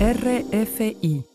RFI.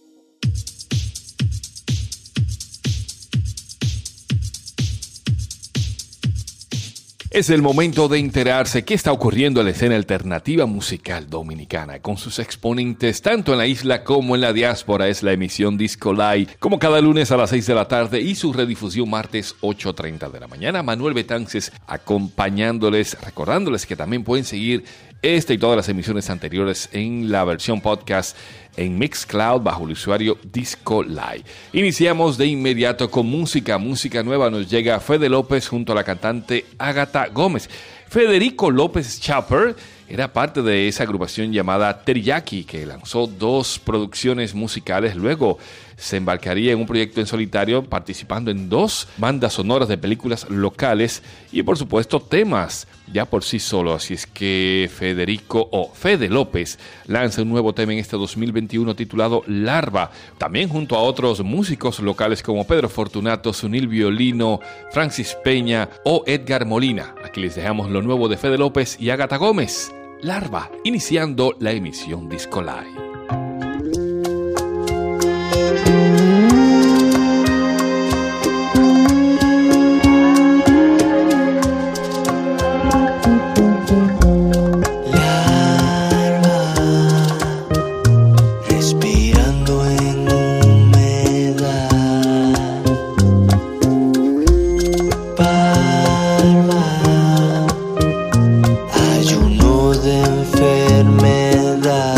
Es el momento de enterarse qué está ocurriendo en la escena alternativa musical dominicana, con sus exponentes tanto en la isla como en la diáspora. Es la emisión Disco Live, como cada lunes a las 6 de la tarde y su redifusión martes 8.30 de la mañana. Manuel Betances acompañándoles, recordándoles que también pueden seguir esta y todas las emisiones anteriores en la versión podcast en Mixcloud bajo el usuario Disco Live. Iniciamos de inmediato con música, música nueva. Nos llega Fede López junto a la cantante Agatha Gómez. Federico López Chapper era parte de esa agrupación llamada Teriyaki que lanzó dos producciones musicales. Luego se embarcaría en un proyecto en solitario participando en dos bandas sonoras de películas locales y por supuesto temas ya por sí solo. Así es que Federico o Fede López lanza un nuevo tema en este 2021 titulado Larva, también junto a otros músicos locales como Pedro Fortunato, Sunil Violino, Francis Peña o Edgar Molina. Aquí les dejamos lo nuevo de Fede López y Agata Gómez. Larva, iniciando la emisión Disco Live.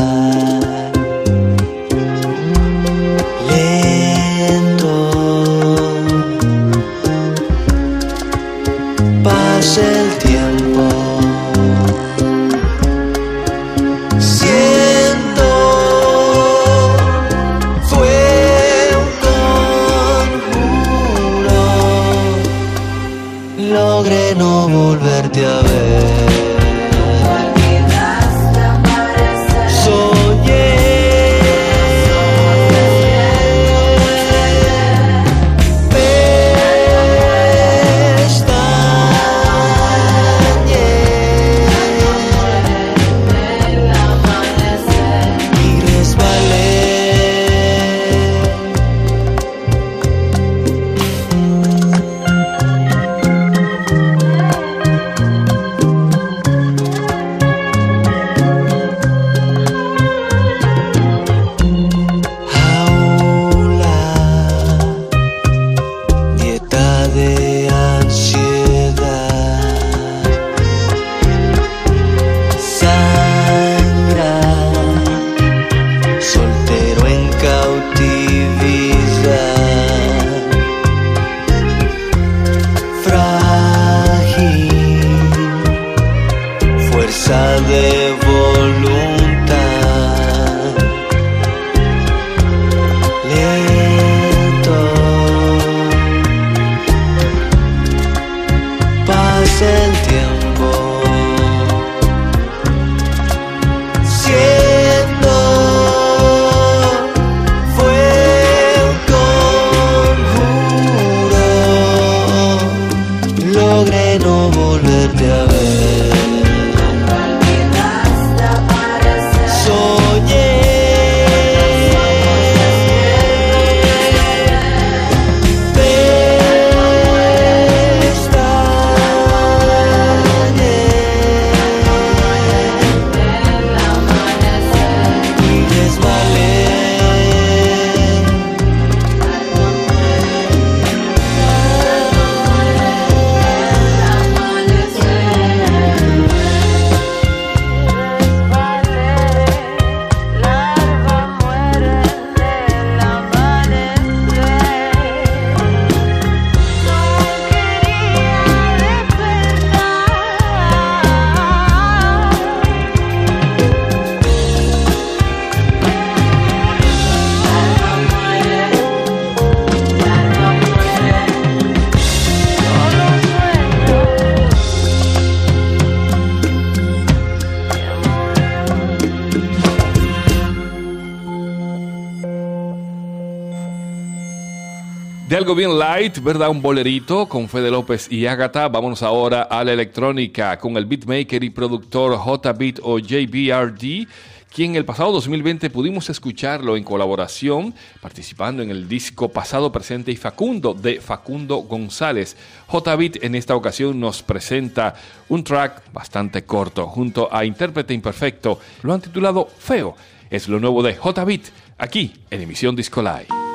Algo bien light, ¿verdad? Un bolerito con Fede López y Agatha. Vámonos ahora a la electrónica con el beatmaker y productor J-Beat o JBRD quien el pasado 2020 pudimos escucharlo en colaboración, participando en el disco Pasado, Presente y Facundo de Facundo González. J-Beat en esta ocasión nos presenta un track bastante corto junto a Intérprete Imperfecto. Lo han titulado Feo. Es lo nuevo de J-Beat aquí en emisión Disco Live.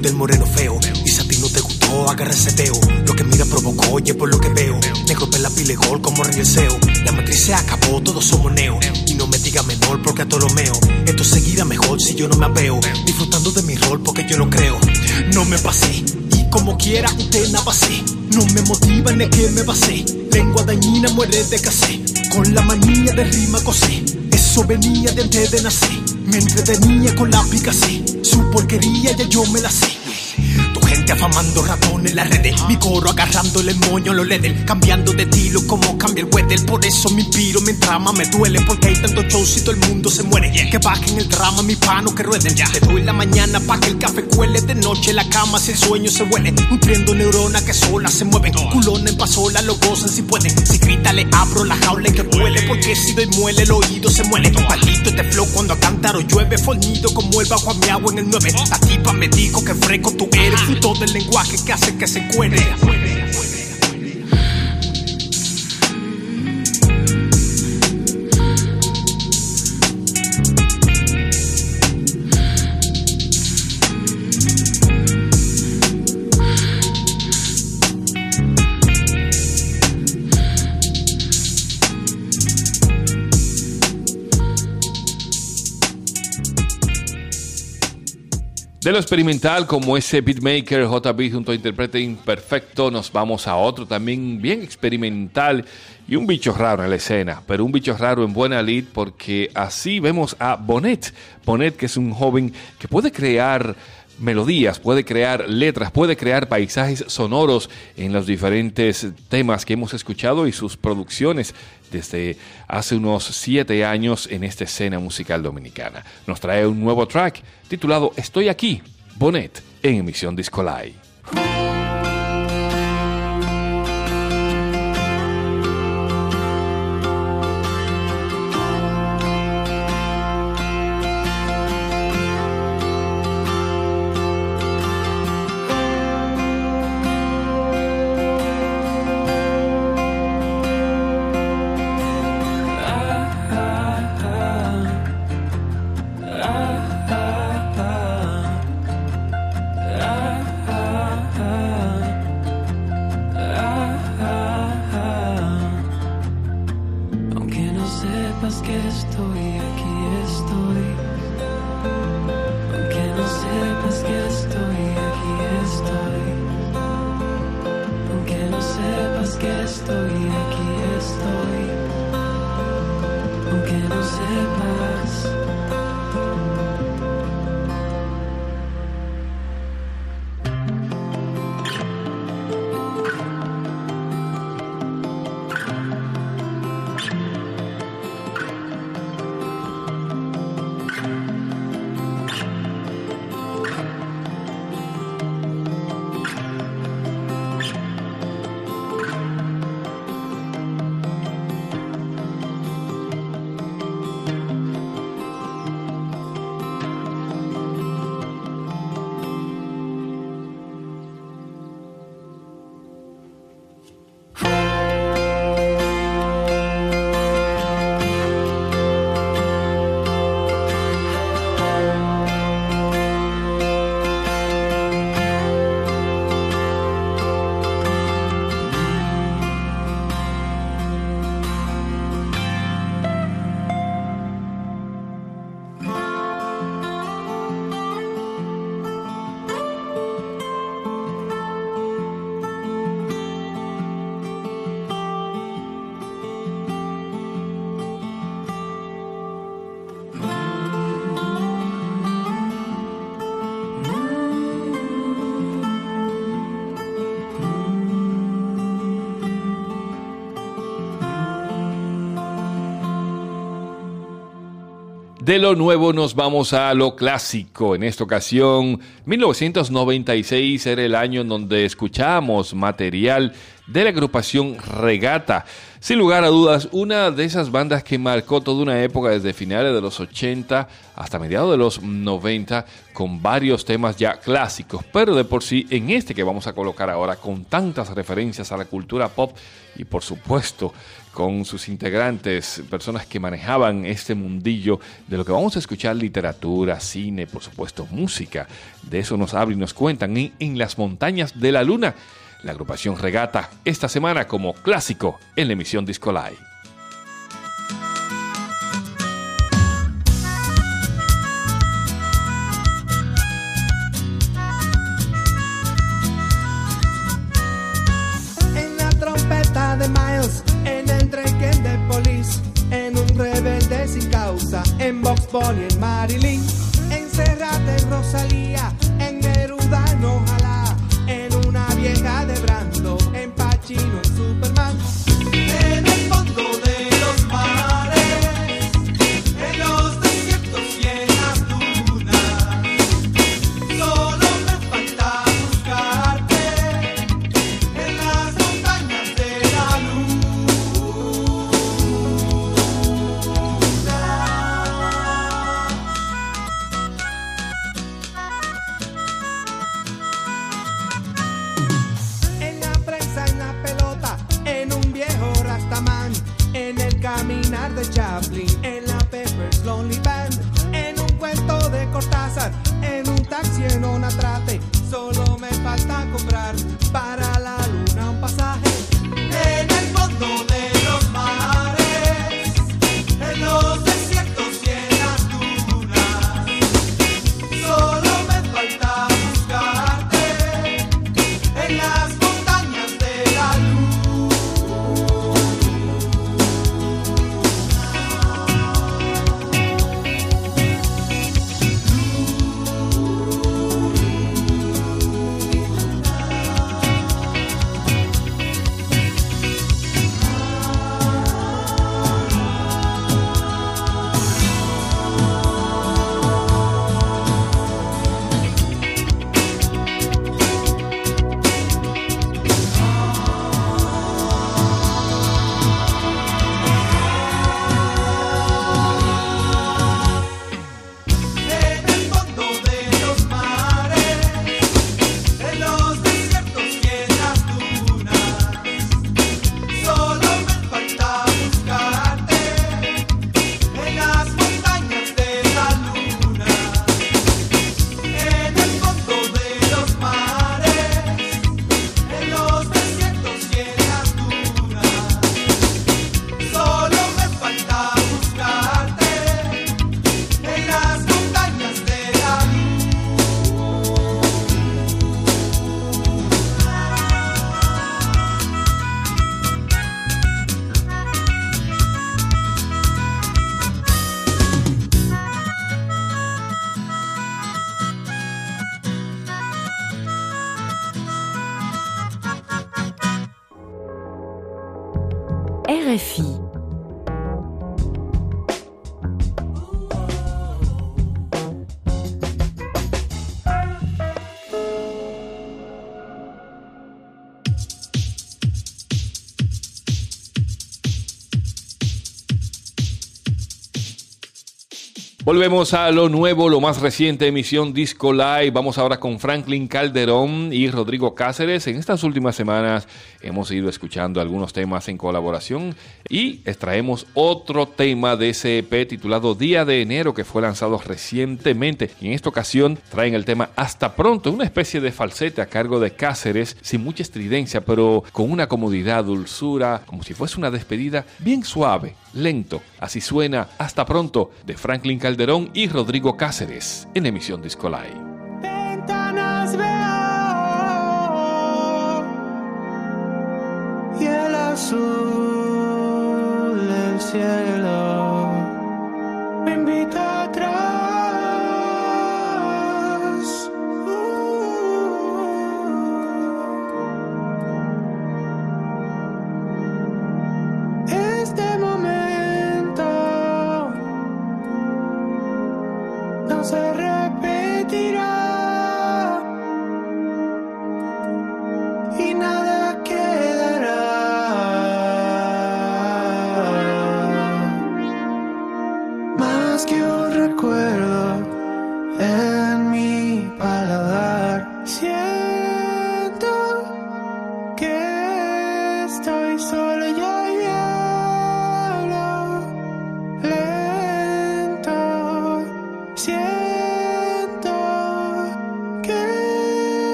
Del moreno feo. Dice a ti no te gustó, agarra ese teo. Lo que mira provocó, oye por lo que veo. Negro la pile gol como regreseo. La matriz se acabó, todos somos neo. Y no me diga menor porque a todo lo meo. Esto seguirá mejor si yo no me apeo. Disfrutando de mi rol porque yo lo creo. No me pasé. Y como quiera, usted nada sé. No me motiva ni que me basé. Lengua dañina muere de casé. Con la manía de rima cosé. Eso venía de antes de nacer. Me entretenía con la picasé. Su porquería ya yo me la sé. Gente afamando ratones en las redes. Mi coro agarrándole el moño a los ledel. Cambiando de estilo como cambia el weather. Por eso me inspiro, mi trama me duele. Porque hay tantos shows y todo el mundo se muere. Que bajen el drama, mi pano que rueden. Ya te doy la mañana pa' que el café cuele. De noche la cama si el sueño se huele. Nutriendo neuronas que solas se mueven. Culón en pasola lo gozan si pueden. Si grita le abro la jaula y que vuele. Porque si doy muele el oído se muele. Maldito este flow cuando a cantar o llueve. Fornido como el bajo a mi agua en el 9. La tipa me dijo que freco tú eres. Fruto del lenguaje que hace que se cuere. De lo experimental como ese beatmaker JB junto a Interprete Imperfecto, nos vamos a otro también bien experimental y un bicho raro en la escena, pero un bicho raro en buena lid porque así vemos a Bonet. Bonet que es un joven que puede crear melodías, puede crear letras, puede crear paisajes sonoros en los diferentes temas que hemos escuchado y sus producciones desde hace unos siete años en esta escena musical dominicana. Nos trae un nuevo track titulado Estoy aquí, Bonet, en emisión Discolai. De lo nuevo nos vamos a lo clásico. En esta ocasión, 1996 era el año en donde escuchamos material de la agrupación Regata. Sin lugar a dudas, una de esas bandas que marcó toda una época desde finales de los 80 hasta mediados de los 90 con varios temas ya clásicos, pero de por sí en este que vamos a colocar ahora con tantas referencias a la cultura pop y por supuesto con sus integrantes, personas que manejaban este mundillo de lo que vamos a escuchar, literatura, cine, por supuesto música. De eso nos hablan y nos cuentan en, en las montañas de la luna la agrupación Regata esta semana como clásico en la emisión Disco Live. En Box Bunny, en Marilyn, en Serrate, en Rosalía, Volvemos a lo nuevo, lo más reciente, emisión Disco Live. Vamos ahora con Franklin Calderón y Rodrigo Cáceres. En estas últimas semanas hemos ido escuchando algunos temas en colaboración y extraemos otro tema de ese EP titulado Día de Enero que fue lanzado recientemente. Y en esta ocasión traen el tema Hasta Pronto, una especie de falsete a cargo de Cáceres, sin mucha estridencia, pero con una comodidad, dulzura, como si fuese una despedida bien suave, lento. Así suena Hasta Pronto de Franklin Calderón y Rodrigo Cáceres en emisión Disco Live. Ventanas veo y el azul del cielo me invita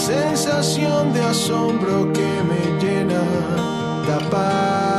sensación de asombro que me llena paz.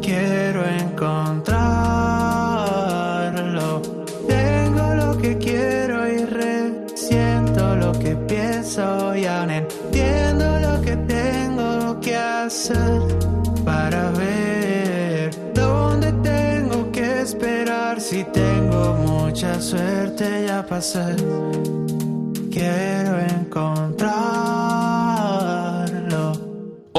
Quiero encontrarlo. Tengo lo que quiero y resiento lo que pienso y aún entiendo lo que tengo que hacer para ver dónde tengo que esperar si tengo mucha suerte ya pasé. Quiero encontrarlo.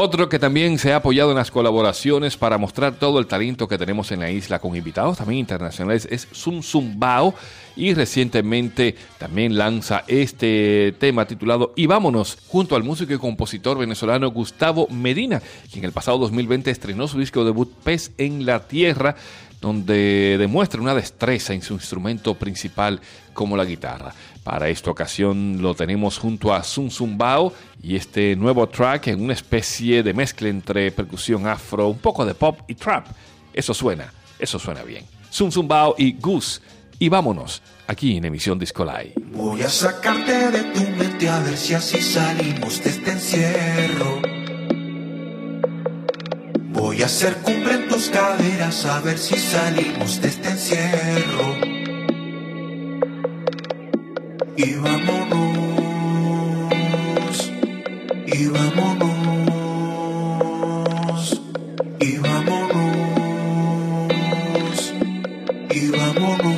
Otro que también se ha apoyado en las colaboraciones para mostrar todo el talento que tenemos en la isla con invitados también internacionales es Zum Zum Bao y recientemente también lanza este tema titulado Y vámonos junto al músico y compositor venezolano Gustavo Medina, quien el pasado 2020 estrenó su disco debut Pez en la Tierra donde demuestra una destreza en su instrumento principal como la guitarra. Para esta ocasión lo tenemos junto a Sun Sun Bao y este nuevo track en una especie de mezcla entre percusión afro, un poco de pop y trap. Eso suena, eso suena bien. Sun Sun Bao y Goose. Y vámonos, aquí en Emisión Disco Live. Voy a sacarte de tu mente a ver si así salimos de este encierro. Voy a hacer cumbre en tus caderas a ver si salimos de este encierro. Y vámonos, y vámonos, y vámonos, y vámonos,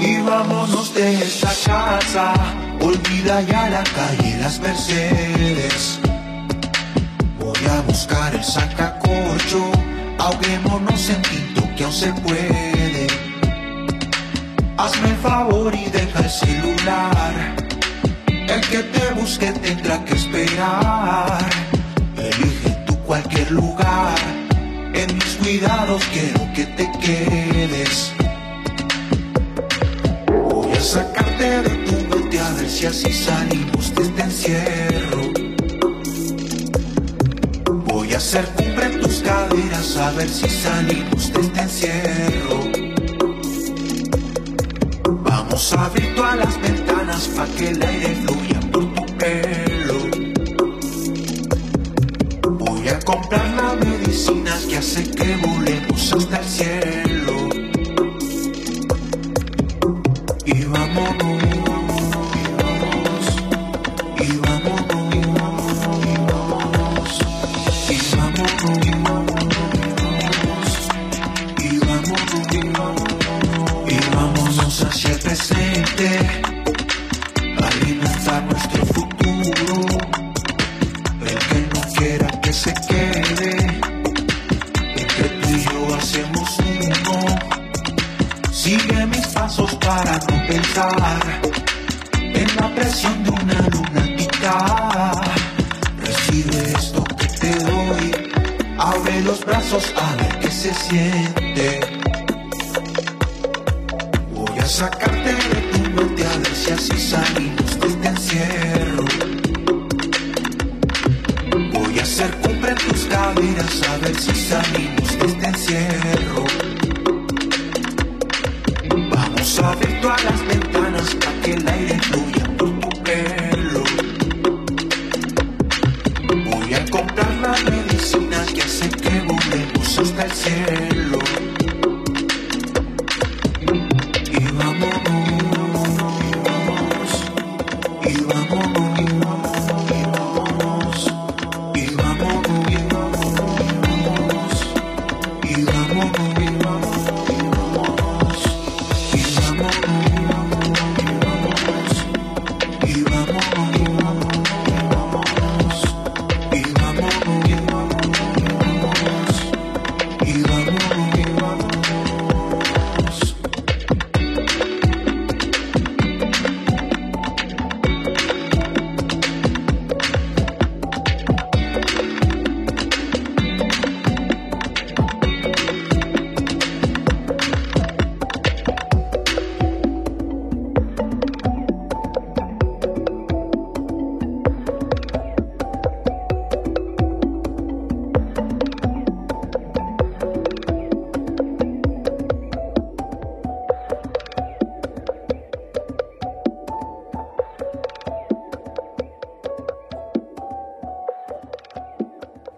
y vámonos de esta casa. Olvida ya la calle, las Mercedes. Voy a buscar el sacacorcho, ahoguémonos en tinto que aún se puede. Hazme el favor y deja el celular. El que te busque tendrá que esperar. Elige tú cualquier lugar. En mis cuidados quiero que te quedes. Voy a sacarte de tu mente a ver si así salimos de este encierro. Voy a hacer cumbre tus caderas a ver si salimos de este encierro. Vamos a abrir todas las ventanas para que el aire fluya por tu pelo. Voy a comprar las medicinas que hace que volemos hasta el cielo. A ver si salimos de este encierro. Vamos a abrir todas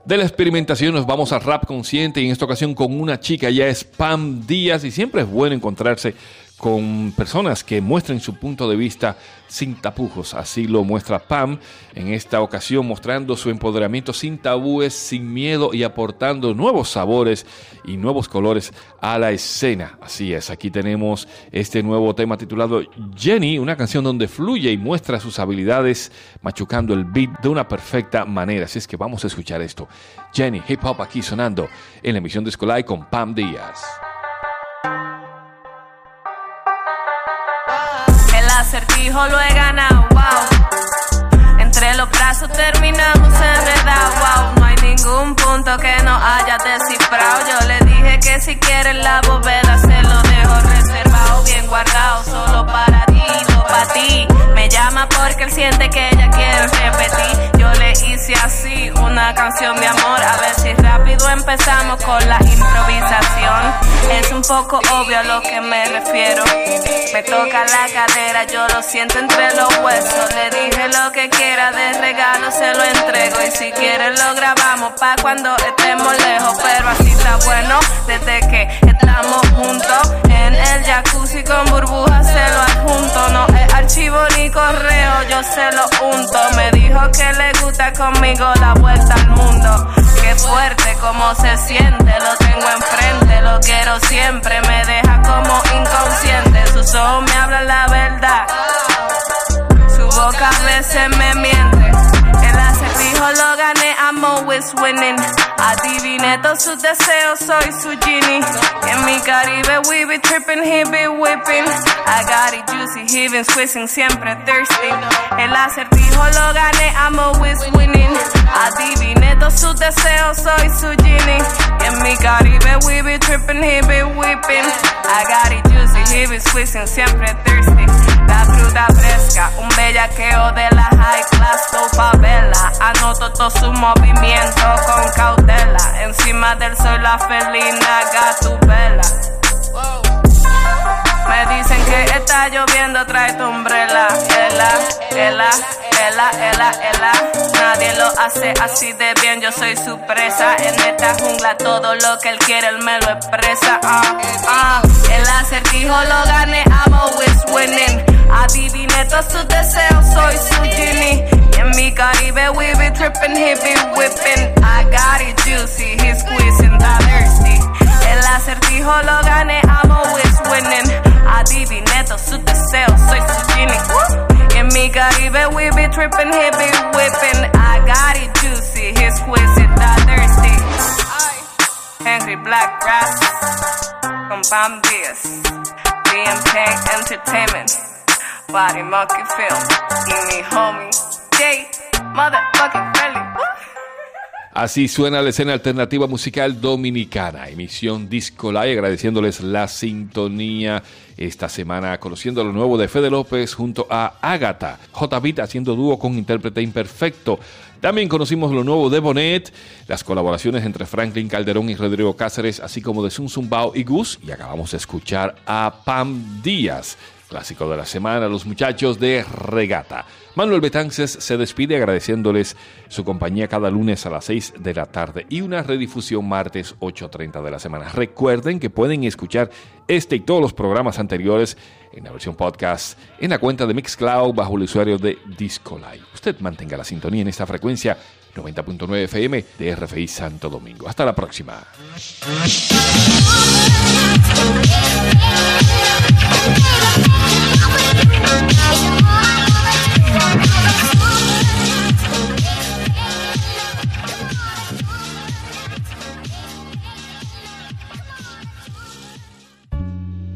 De la experimentación nos vamos a rap consciente y en esta ocasión con una chica, ya es Pam Díaz y siempre es bueno encontrarse con personas que muestren su punto de vista sin tapujos. Así lo muestra Pam en esta ocasión mostrando su empoderamiento sin tabúes, sin miedo y aportando nuevos sabores y nuevos colores a la escena. Así es, aquí tenemos este nuevo tema titulado Jenny, una canción donde fluye y muestra sus habilidades machucando el beat de una perfecta manera. Así es que vamos a escuchar esto. Jenny, hip hop aquí sonando en la emisión de Escolai con Pam Díaz. Acertijo lo he ganado, wow. Entre los brazos terminamos enredados, wow. No hay ningún punto que no haya descifrado. Yo le dije que si quieres la bóveda se lo dejo reservado, bien guardado, solo para ti, no para ti. Me llama porque él siente que ella quiere repetir. Yo le hice así una canción de amor, a ver si rápido empezamos con la improvisación. Es un poco obvio a lo que me refiero. Me toca la cadera, yo lo siento entre los huesos. Le dije lo que quiera de regalo, se lo entrego. Y si quieres lo grabamos pa' cuando estemos lejos. Pero así está bueno desde que estamos juntos. En el jacuzzi con burbujas se lo adjunto. No es archivo ni correo, yo se lo unto. Me dijo que le gusta conmigo la vuelta al mundo. Qué fuerte como se siente, lo tengo enfrente, lo quiero siempre, me deja como inconsciente. Sus ojos me hablan la verdad, su boca a veces me miente. El acertijo lo gané, I'm always winning. Adiviné todos sus deseos, soy su genie. En mi Caribe we be tripping, he be whipping. I got it juicy, he been squeezing, siempre thirsty. El acertijo lo gané, I'm always winning. Sus deseos, soy su genie. En mi Caribe we be tripping, he be whipping. I got it juicy, he been squeezing, siempre thirsty. La fruta fresca, un bellaqueo de la high class, tu favela. Anoto todo su movimiento con cautela. Encima del sol la felina gatubela. Me dicen que está lloviendo, trae tu umbrella. Ela, ela, ela, ela, ela. Nadie lo hace así de bien, yo soy su presa. En esta jungla todo lo que él quiere, él me lo expresa. Ah, ah. El acertijo lo gané, I'm always winning. Adiviné todos sus deseos, soy su genie. En mi Caribe we be tripping, he be whipping. I got it juicy, he's squeezing that thirsty. El acertijo lo gané, I'm always winning. crippin', he be whippin'. I got it juicy, his squeezing, not thirsty. Angry black rats, compound beers. BMK Entertainment, Body Monkey Film, Give Me Homie, J, motherfucking Belly. Así suena la escena alternativa musical dominicana, emisión Disco Live, agradeciéndoles la sintonía esta semana, conociendo lo nuevo de Fede López junto a Ágata, J. Haciendo dúo con intérprete imperfecto. También conocimos lo nuevo de Bonet, las colaboraciones entre Franklin Calderón y Rodrigo Cáceres, así como de Sun Zumbao y Gus, y acabamos de escuchar a Pam Díaz Clásico de la semana, los muchachos de Regata. Manuel Betances se despide agradeciéndoles su compañía cada lunes a las 6 de la tarde y una redifusión martes 8.30 de la semana. Recuerden que pueden escuchar este y todos los programas anteriores en la versión podcast en la cuenta de Mixcloud bajo el usuario de Discolite. Usted mantenga la sintonía en esta frecuencia 90.9 FM de RFI Santo Domingo. Hasta la próxima.